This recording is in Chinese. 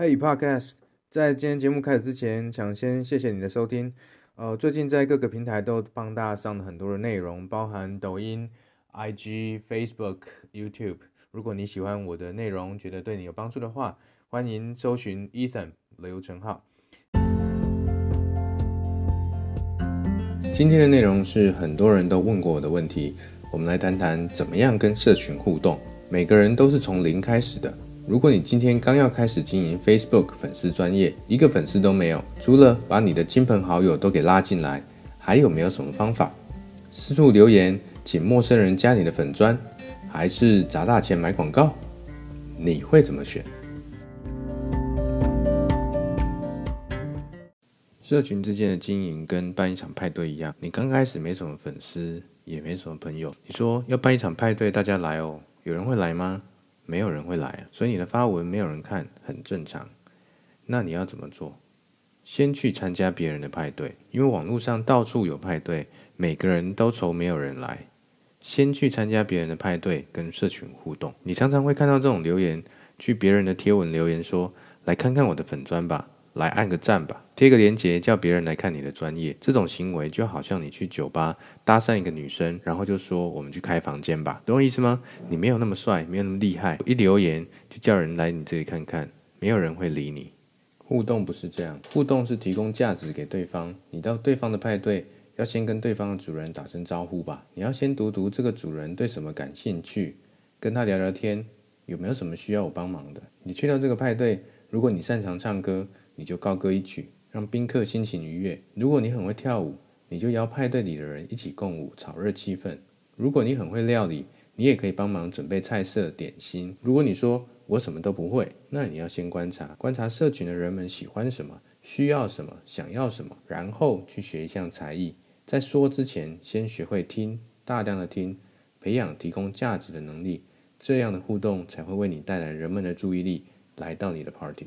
Hey Podcast，在今天节目开始之前，想先谢谢你的收听。呃，最近在各个平台都帮大家上了很多的内容，包含抖音、IG、Facebook、YouTube。如果你喜欢我的内容，觉得对你有帮助的话，欢迎搜寻 Ethan 刘成浩。今天的内容是很多人都问过我的问题，我们来谈谈怎么样跟社群互动。每个人都是从零开始的。如果你今天刚要开始经营 Facebook 粉丝专业，一个粉丝都没有，除了把你的亲朋好友都给拉进来，还有没有什么方法？四处留言，请陌生人加你的粉砖，还是砸大钱买广告？你会怎么选？社群之间的经营跟办一场派对一样，你刚开始没什么粉丝，也没什么朋友，你说要办一场派对，大家来哦，有人会来吗？没有人会来，所以你的发文没有人看，很正常。那你要怎么做？先去参加别人的派对，因为网络上到处有派对，每个人都愁没有人来。先去参加别人的派对，跟社群互动。你常常会看到这种留言，去别人的贴文留言说：“来看看我的粉砖吧。”来按个赞吧，贴个链接，叫别人来看你的专业。这种行为就好像你去酒吧搭讪一个女生，然后就说我们去开房间吧，懂我意思吗？你没有那么帅，没有那么厉害，一留言就叫人来你这里看看，没有人会理你。互动不是这样，互动是提供价值给对方。你到对方的派对，要先跟对方的主人打声招呼吧。你要先读读这个主人对什么感兴趣，跟他聊聊天，有没有什么需要我帮忙的？你去到这个派对，如果你擅长唱歌。你就高歌一曲，让宾客心情愉悦。如果你很会跳舞，你就邀派对里的人一起共舞，炒热气氛。如果你很会料理，你也可以帮忙准备菜色、点心。如果你说我什么都不会，那你要先观察，观察社群的人们喜欢什么、需要什么、想要什么，然后去学一项才艺。在说之前，先学会听，大量的听，培养提供价值的能力。这样的互动才会为你带来人们的注意力，来到你的 party。